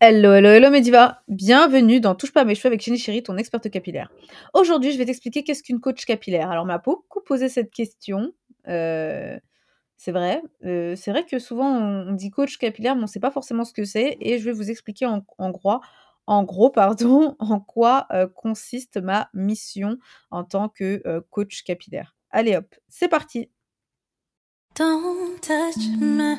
Hello, hello, hello Mediva! Bienvenue dans Touche pas à mes cheveux avec Chéni Chéri, ton experte capillaire. Aujourd'hui, je vais t'expliquer qu'est-ce qu'une coach capillaire. Alors, on m'a beaucoup posé cette question, heu, c'est vrai, heu, c'est vrai que souvent on dit coach capillaire, mais on sait pas forcément ce que c'est et je vais vous expliquer en grois en gros, pardon, en quoi, heu, consiste ma mission en tant que, coach capillaire. Allez hop, c'est parti! Don't touch my.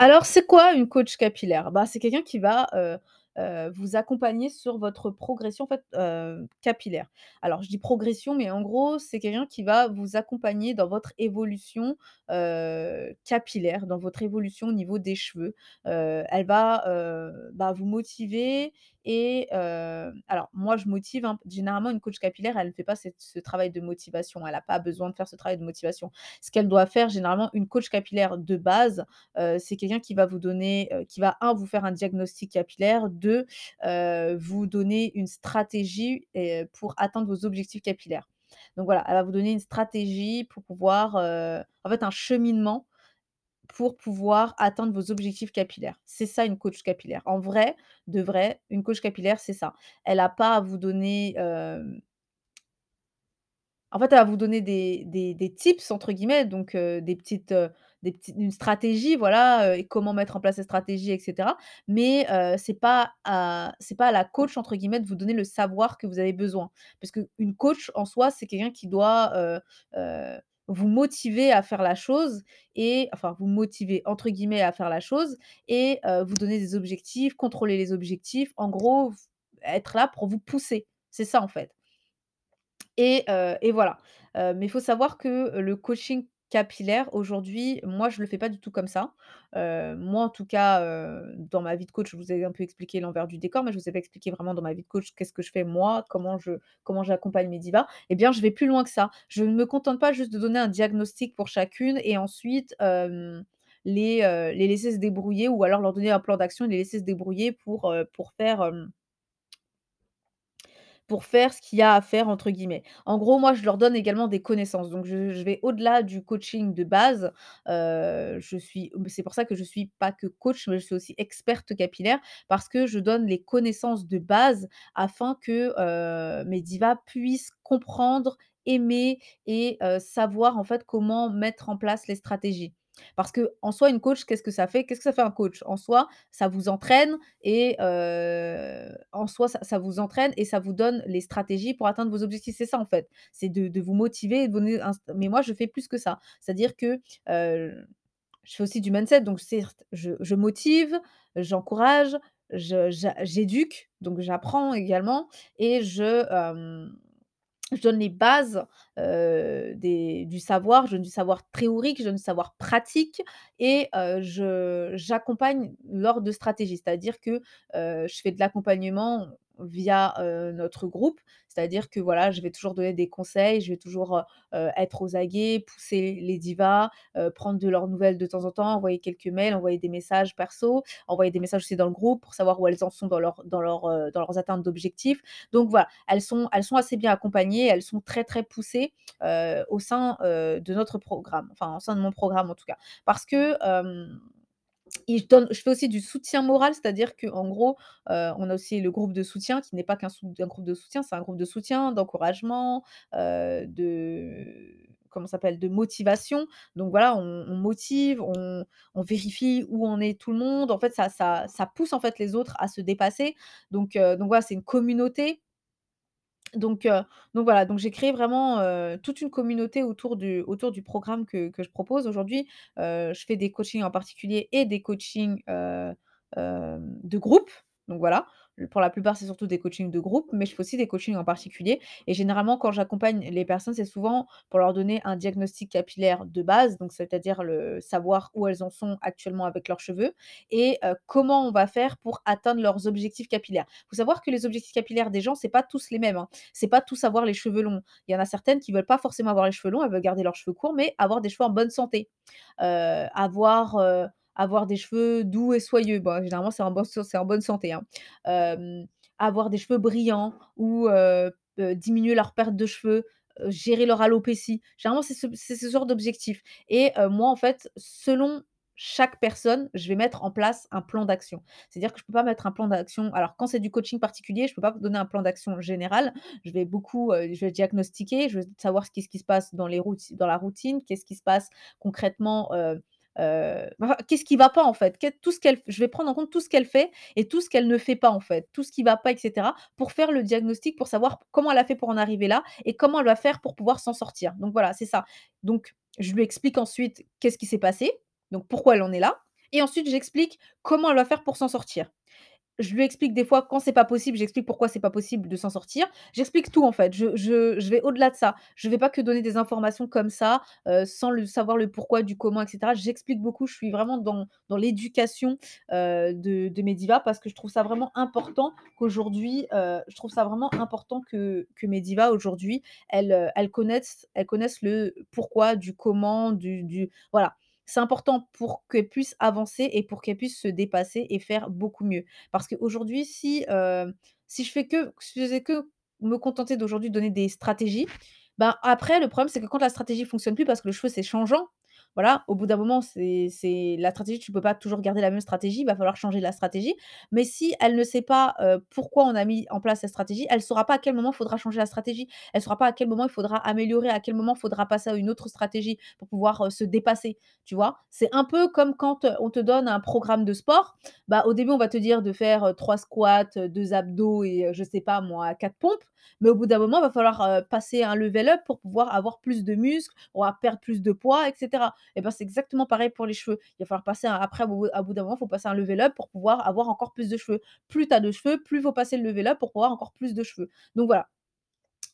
Alors, c'est quoi une coach capillaire? Bah, c'est quelqu'un qui va, heu heu, vous accompagner sur votre progression, heu, capillaire. Alors, je dis progression, mais en gros, c'est quelqu'un qui va vous accompagner dans votre évolution, capillaire, dans votre évolution au niveau des cheveux. Elle va, bah, vous motiver et heu, alors moi, je motive, hein. Généralement, une coach capillaire, elle ne fait pas ce travail de motivation. Elle a pas besoin de faire ce travail de motivation. Ce qu'elle doit faire, généralement, une coach capillaire de base, heu, c'est quelqu'un qui va vous donner, heu, qui va 1 vous faire un diagnostic capillaire, 2 heu, vous donner une stratégie pour atteindre vos objectifs capillaires. Donc voilà, elle va vous donner une stratégie pour pouvoir, en fait, un cheminement pour pouvoir atteindre vos objectifs capillaires. C'est ça une coach capillaire. En vrai, de vrai, une coach capillaire, c'est ça. Elle a pas à vous donner, en fait, elle va vous donner des des des «tips» entre guillemets, donc des petites, des petites une stratégie, voilà, et comment mettre en place cette stratégie et cetera. Mais heu, c'est pas à pas la coach, entre guillemets, de vous donner le savoir que vous avez besoin. Parce qu'une coach, en soi, c'est quelqu'un qui doit, vous motiver à faire la chose et enfin, vous «motiver» entre guillemets à faire la chose et vous donner des objectifs, contrôler les objectifs. En gros, être là pour vous pousser. C'est ça, en fait. Et voilà. Mais il faut savoir que le coaching capillaire aujourd'hui, moi je le fais pas du tout comme ça. Heu, moi en tout cas, heu, dans ma vie de coach, je vous ai un peu expliqué l'envers du décor, mais je vous ai pas expliqué vraiment dans ma vie de coach qu'est-ce que je fais moi, comment je comment j'accompagne mes divas. Et bien, je vais plus loin que ça. Je ne me contente pas juste de donner un diagnostic pour chacune et ensuite, les, heu, les laisser se débrouiller ou alors leur donner un plan d'action et les laisser se débrouiller pour, pour faire, pour faire ce qu'il y a à faire entre guillemets. En gros, moi, je leur donne également des connaissances. Donc je vais au-delà du coaching de base. Suis c'est pour ça que je suis pas que coach, mais je suis aussi experte capillaire parce que je donne les connaissances de base afin que, heu, mes divas puissent comprendre, aimer et heu, savoir en fait comment mettre en place les stratégies. Parce qu'en soi, une coach, qu'est-ce que ça fait? Qu'est-ce que ça fait un coach? En soi, ça vous entraîne et en soi, ça vous entraîne et ça vous donne les stratégies pour atteindre vos objectifs. C'est ça en fait. C'est de vous motiver de mais moi, je fais plus que ça. C'est-à-dire que, je fais aussi du mindset, donc certes, je motive, j'encourage, j'éduque, donc j'apprends également et je, je donne les bases, du savoir, je donne du savoir théorique, je donne du savoir pratique et je j'accompagne lors de stratégies. C'est-à-dire que, je fais de l'accompagnement via, notre groupe. C'est-à-dire que voilà, je vais toujours donner des conseils, je vais toujours, être aux aguets, pousser les divas, prendre de leurs nouvelles de temps en temps, envoyer quelques mails, envoyer des messages perso, envoyer des messages aussi dans le groupe pour savoir où elles en sont dans leur dans leur, dans leurs atteintes d'objectifs. Donc voilà, elles sont elles sont assez bien accompagnées, elles sont très, très poussées, au sein, de notre programme, enfin au sein de mon programme en tout cas. Parce que, je fais aussi du soutien moral, c'est-à-dire qu'en gros, heu, on a aussi le groupe de soutien qui n'est pas qu'un groupe de soutien, c'est un groupe de soutien, d'encouragement, heu, de comment s'appelle? De motivation. Donc voilà, on motive, on vérifie où en est tout le monde. En fait, ça pousse en fait les autres à se dépasser. Donc heu, donc voilà, c'est une communauté donc heu, donc voilà, donc j'ai créé vraiment, heu, toute une communauté autour du programme que que je propose. Aujourd'hui, heu, je fais des coachings en particulier et des coachings, de groupe. Donc voilà, pour la plupart, c'est surtout des coachings de groupe, mais je fais aussi des coachings en particulier et généralement, quand j'accompagne les personnes, c'est souvent pour leur donner un diagnostic capillaire de base, donc c'est-à-dire savoir où elles en sont actuellement avec leurs cheveux et heu, comment on va faire pour atteindre leurs objectifs capillaires. Il Faut savoir que les objectifs capillaires des gens, c'est pas tous les mêmes, hein. C'est pas tous avoir les cheveux longs. Il y en a certaines qui veulent pas forcément avoir les cheveux longs, elles veulent garder leurs cheveux courts, mais avoir des cheveux en bonne santé. Heu, avoir, heu, avoir des cheveux doux et soyeux. Bah, généralement, c'est en bonne santé, hein. Avoir des cheveux brillants ou diminuer leur perte de cheveux, gérer leur alopécie. Généralement, c'est ce genre d'objectif et moi, en fait, selon chaque personne, je vais mettre en place un plan d'action. C'est-à-dire que je peux pas mettre un plan d'action alors quand c'est du coaching particulier, je peux pas donner un plan d'action général. Je vais beaucoup, je vais diagnostiquer, je veux savoir ce qui se passe dans les rout dans la routine, qu'est-ce qui se passe concrètement, enfin, qu'est-ce qui va pas en fait? Tout ce qu'elle je vais prendre en compte tout ce qu'elle fait et tout ce qu'elle ne fait pas en fait, tout ce qui va pas et cetera, pour faire le diagnostic, pour savoir comment elle a fait pour en arriver là et comment elle va faire pour pouvoir s'en sortir. Donc voilà, c'est ça. Donc je lui explique ensuite qu'est-ce qui s'est passé, donc pourquoi elle en est là et ensuite j'explique comment elle va faire pour s'en sortir. Je lui explique des fois quand c'est pas possible, j'explique pourquoi c'est pas possible de s'en sortir. J'explique tout en fait, je je je vais au-delà de ça. Je vais pas que donner des informations comme ça, heu, sans le savoir le pourquoi du comment et cetera. J'explique beaucoup, je suis vraiment dans dans l'éducation, heu, de de mes divas parce que je trouve ça vraiment important qu'aujourd'hui, heu, je trouve ça vraiment important que que mes aujourd'hui, elles, elles connaissent elles connaissent le pourquoi du comment, du du voilà. C'est important pour qu'elles puissent avancer et pour qu'elles puissent se dépasser et faire beaucoup mieux. Parce qu'aujourd'hui, si, heu, si je fais que si je faisais que me contenter d'aujourd'hui donner des stratégies, ben, après le problème c'est que quand la stratégie fonctionne plus parce que le cheveu c'est changeant, voilà, au bout d'un moment c'est la stratégie, tu peux pas toujours garder la même stratégie, il va falloir changer la stratégie. Mais si elle ne sait pas, heu, pourquoi on a mis en place cette stratégie, elle saura pas à quel moment il faudra changer la stratégie. Elle saura pas à quel moment il faudra améliorer, à quel moment il faudra passer à une autre stratégie pour pouvoir, heu, se dépasser, tu vois? C'est un peu comme quand, heu, on te donne un programme de sport, bah, au début on va te dire de faire, 3 squats, heu, 2 abdos et je sais pas moi, 4 pompes. Mais au bout d'un moment, il va falloir, passer un level up pour pouvoir avoir plus de muscles, on va perdre plus de poids et cetera. Et ben, c'est exactement pareil pour les cheveux. Il va falloir passer un après, à bout d'un moment, il faut passer un level up pour pouvoir avoir encore plus de cheveux. Plus tu as de cheveux, plus il faut passer le level up pour pouvoir encore plus de cheveux. Donc voilà.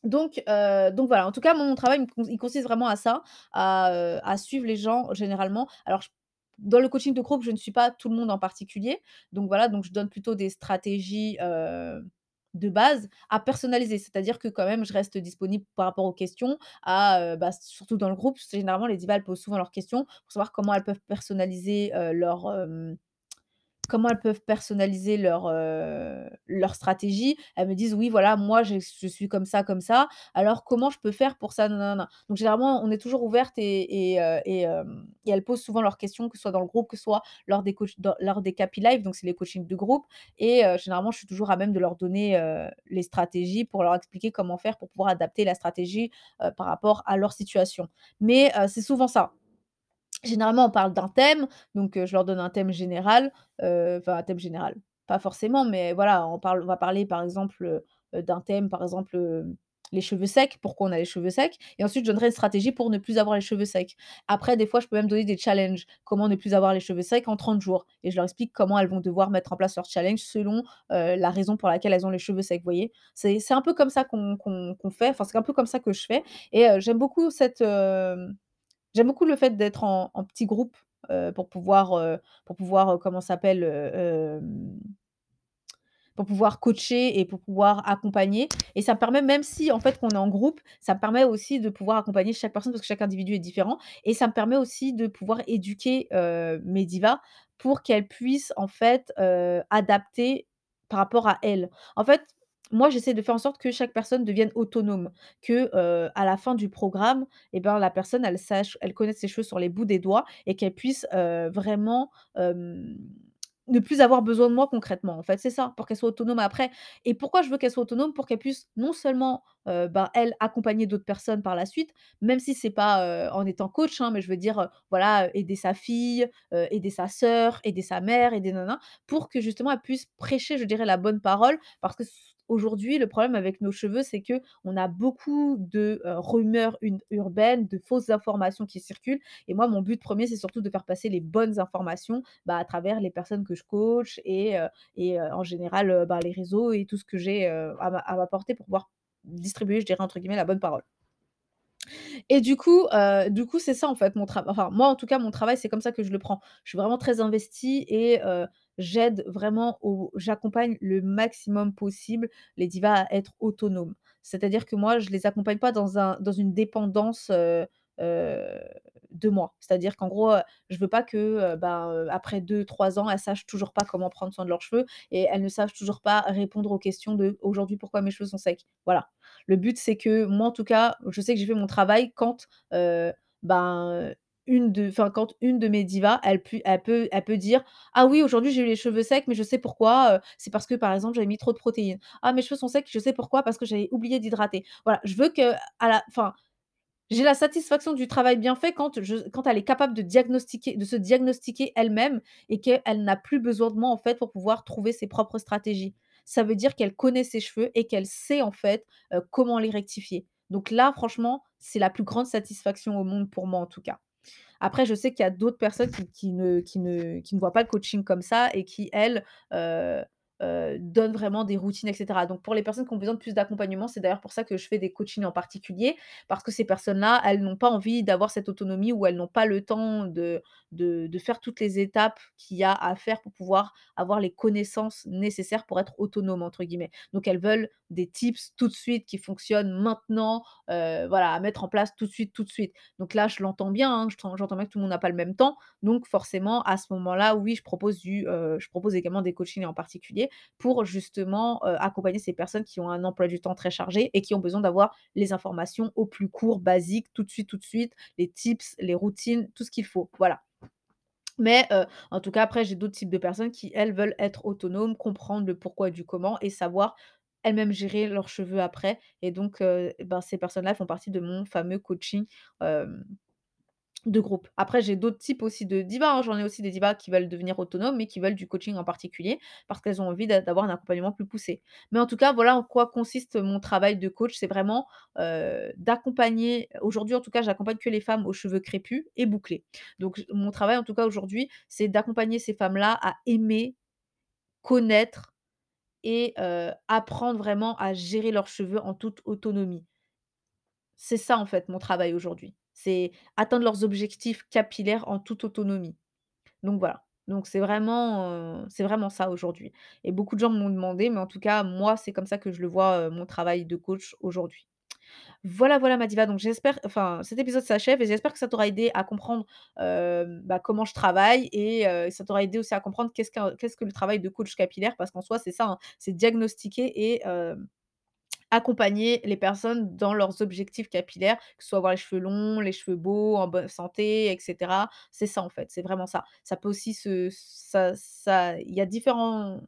Donc heu, donc voilà, en tout cas, mon travail, il consiste vraiment à ça, à, heu, à suivre les gens généralement. Alors dans le coaching de groupe, je ne suis pas tout le monde en particulier. Donc voilà, donc je donne plutôt des stratégies, heu, de base à personnaliser. C'est-à-dire que quand même, je reste disponible par rapport aux questions, à, bah, surtout dans le groupe, généralement les divas, elles posent souvent leurs questions pour savoir comment elles peuvent personnaliser, leur, Comment elles peuvent personnaliser leur, heu, leur stratégie. Elles me disent: «Oui, voilà, moi, je suis comme ça, comme ça. Alors comment je peux faire pour ça? Donc généralement, on est toujours ouverte et et heu et elles posent souvent leurs questions, que ce soit dans le groupe, que ce soit lors des dans lors des Capi Live, donc c'est les coachings de groupe et généralement, je suis toujours à même de leur donner, les stratégies pour leur expliquer comment faire pour pouvoir adapter la stratégie, par rapport à leur situation. Mais c'est souvent ça. Généralement, on parle d'un thème, donc je leur donne un thème général, enfin un thème général, pas forcément, mais voilà, on parle on va parler par exemple, d'un thème, par exemple, les cheveux secs, pourquoi on a les cheveux secs et ensuite je donnerai une stratégie pour ne plus avoir les cheveux secs. Après, des fois, je peux même donner des challenges, comment ne plus avoir les cheveux secs en 30 jours? Et je leur explique comment elles vont devoir mettre en place leur challenge selon, la raison pour laquelle elles ont les cheveux secs, vous voyez? C'est un peu comme ça qu'on fait, enfin, c'est un peu comme ça que je fais et j'aime beaucoup cette, J'aime beaucoup le fait d'être en petit groupe, pour pouvoir, pour pouvoir, comment s'appelle? Pour pouvoir coacher et pour pouvoir accompagner et ça me permet même si en fait qu'on est en groupe, ça me permet aussi de pouvoir accompagner chaque personne parce que chaque individu est différent et ça me permet aussi de pouvoir éduquer, mes divas pour qu'elles puissent en fait, adapter par rapport à elles. En fait, moi j'essaie de faire en sorte que chaque personne devienne autonome, que, à la fin du programme et ben, la personne elle sache elle connaisse ses cheveux sur les bouts des doigts et qu'elle puisse, vraiment, ne plus avoir besoin de moi concrètement, en fait, c'est ça, pour qu'elle soit autonome après et pourquoi je veux qu'elle soit autonome? Pour qu'elle puisse non seulement, ben, elle, accompagner d'autres personnes par la suite, même si c'est pas, en étant coach, hein, mais je veux dire, voilà, aider sa fille, aider sa sœur, aider sa mère, aider nin pour que justement elle puisse prêcher, je dirais, la bonne parole. Parce que aujourd'hui, le problème avec nos cheveux, c'est que on a beaucoup de, heu, rumeurs une urbaines, de fausses informations qui circulent et moi, mon but premier, c'est surtout de faire passer les bonnes informations bah, à travers les personnes que je coach et heu et heu, en général, bah, les réseaux et tout ce que j'ai, à m'a à m'apporter pour pouvoir distribuer, je dirais, entre guillemets, «la bonne parole». Et du coup, du coup, c'est ça en fait mon travail. enfin moi en tout cas mon travail, c'est comme ça que je le prends. Je suis vraiment très investie et j'aide vraiment j'accompagne le maximum possible les divas à être autonomes. C'est-à-dire que moi, je les accompagne pas dans un dans une dépendance, heu heu, de moi. C'est-à-dire qu'en gros, heu, je veux pas que, heu, ben, après deux trois ans, elles sachent toujours pas comment prendre soin de leurs cheveux et elles ne savent toujours pas répondre aux questions de: «Aujourd'hui, pourquoi mes cheveux sont secs?» voilà. Le but, c'est que moi, en tout cas, je sais que j'ai fait mon travail quand, ben, une de quand une de mes divas, elle pu elle peut elle peut dire: «Ah oui, aujourd'hui j'ai eu les cheveux secs, mais je sais pourquoi, heu, c'est parce que, par exemple, j'avais mis trop de protéines. Ah mes cheveux sont secs, je sais pourquoi, parce que j'avais oublié d'hydrater». Voilà, je veux que à la enfin, j'ai la satisfaction du travail bien fait quand je quand elle est capable de diagnostiquer de se diagnostiquer elle-même et qu'elle n'a plus besoin de moi, en fait, pour pouvoir trouver ses propres stratégies. Ça veut dire qu'elle connaît ses cheveux et qu'elle sait, en fait, heu, comment les rectifier. Donc là, franchement, c'est la plus grande satisfaction au monde pour moi, en tout cas. Après, je sais qu'il y a d'autres personnes qui ne voient pas le coaching comme ça et qui, elles, heu heu, donnent vraiment des routines et cetera. Donc pour les personnes qui ont besoin de plus d'accompagnement, c'est d'ailleurs pour ça que je fais des coachings en particulier, parce que ces personnes-là, elles n'ont pas envie d'avoir cette autonomie ou elles n'ont pas le temps de faire toutes les étapes qu'il y a à faire pour pouvoir avoir les connaissances nécessaires pour être «autonomes» entre guillemets. Donc elles veulent des tips tout de suite qui fonctionnent maintenant, heu, voilà, à mettre en place tout de suite, tout de suite. Donc là, je l'entends bien, hein, je j'entends bien que tout le monde n'a pas le même temps. Donc forcément, à ce moment-là, oui, je propose du, heu, je propose également des coachings en particulier pour justement, heu, accompagner ces personnes qui ont un emploi du temps très chargé et qui ont besoin d'avoir les informations au plus court, basique, tout de suite, tout de suite, les tips, les routines, tout ce qu'il faut. Voilà. Mais, heu, en tout cas, après, j'ai d'autres types de personnes qui, elles, veulent être autonomes, comprendre le pourquoi du comment et savoir elles-mêmes gérer leurs cheveux après et donc, heu, ben, ces personnes-là font partie de mon fameux coaching, de groupe. Après, j'ai d'autres types aussi de divas, hein. J'en ai aussi des divas qui veulent devenir autonomes, mais qui veulent du coaching en particulier, parce qu'elles ont envie d'a d'avoir un accompagnement plus poussé. Mais en tout cas, voilà en quoi consiste mon travail de coach. C'est vraiment, heu, d'accompagner aujourd'hui, en tout cas, j'accompagne que les femmes aux cheveux crépus et bouclés. Donc mon travail, en tout cas, aujourd'hui, c'est d'accompagner ces femmes-là à aimer, connaître et heu, apprendre vraiment à gérer leurs cheveux en toute autonomie. C'est ça, en fait, mon travail aujourd'hui. C'est atteindre leurs objectifs capillaires en toute autonomie. Donc voilà. Donc c'est vraiment, vraiment ça aujourd'hui et beaucoup de gens m'ont demandé, mais en tout cas, moi, c'est comme ça que je le vois, mon travail de coach aujourd'hui. Voilà, voilà ma diva, donc j'espère enfin, cet épisode s'achève et j'espère que ça t'aura aidé à comprendre, bah, comment je travaille et ça t'aura aidé aussi à comprendre qu'est-ce que le travail de coach capillaire parce qu'en soi, c'est ça, hein, c'est diagnostiquer et Accompagner les personnes dans leurs objectifs capillaires, que ce soit avoir les cheveux longs, les cheveux beaux, en bonne santé et cetera. C'est ça, en fait, c'est vraiment ça. Ça peut aussi se ça ça il y a différents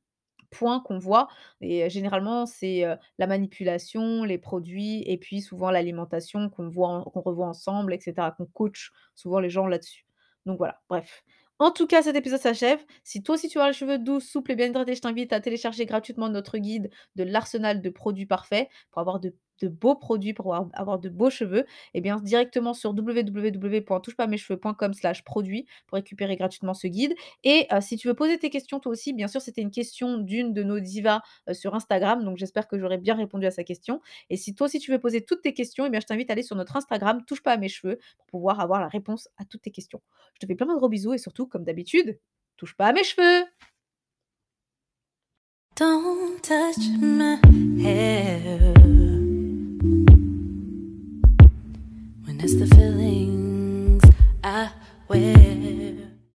points qu'on voit et généralement, c'est, la manipulation, les produits et puis souvent l'alimentation qu'on qu'on revoit ensemble et cetera, qu'on coach souvent les gens là-dessus. Donc voilà, bref. En tout cas, cet épisode s'achève. Si toi aussi tu as les cheveux doux, souples et bien hydratés, je t'invite à télécharger gratuitement notre guide de l'arsenal de produits parfaits pour avoir de de beaux produits, pour avoir de beaux cheveux. Et bien directement sur www.touchepasmescheveux.com/produits pour récupérer gratuitement ce guide. Et heu, si tu veux poser tes questions toi aussi, bien sûr, c'était une question d'une de nos divas, heu, sur Instagram, donc j'espère que j'aurai bien répondu à sa question. Et si toi aussi tu veux poser toutes tes questions, et bien je t'invite à aller sur notre Instagram touche pas à mes cheveux pour pouvoir avoir la réponse à toutes tes questions. Je te fais plein de gros bisous et surtout, comme d'habitude, touche pas à mes cheveux! the feelings I wear.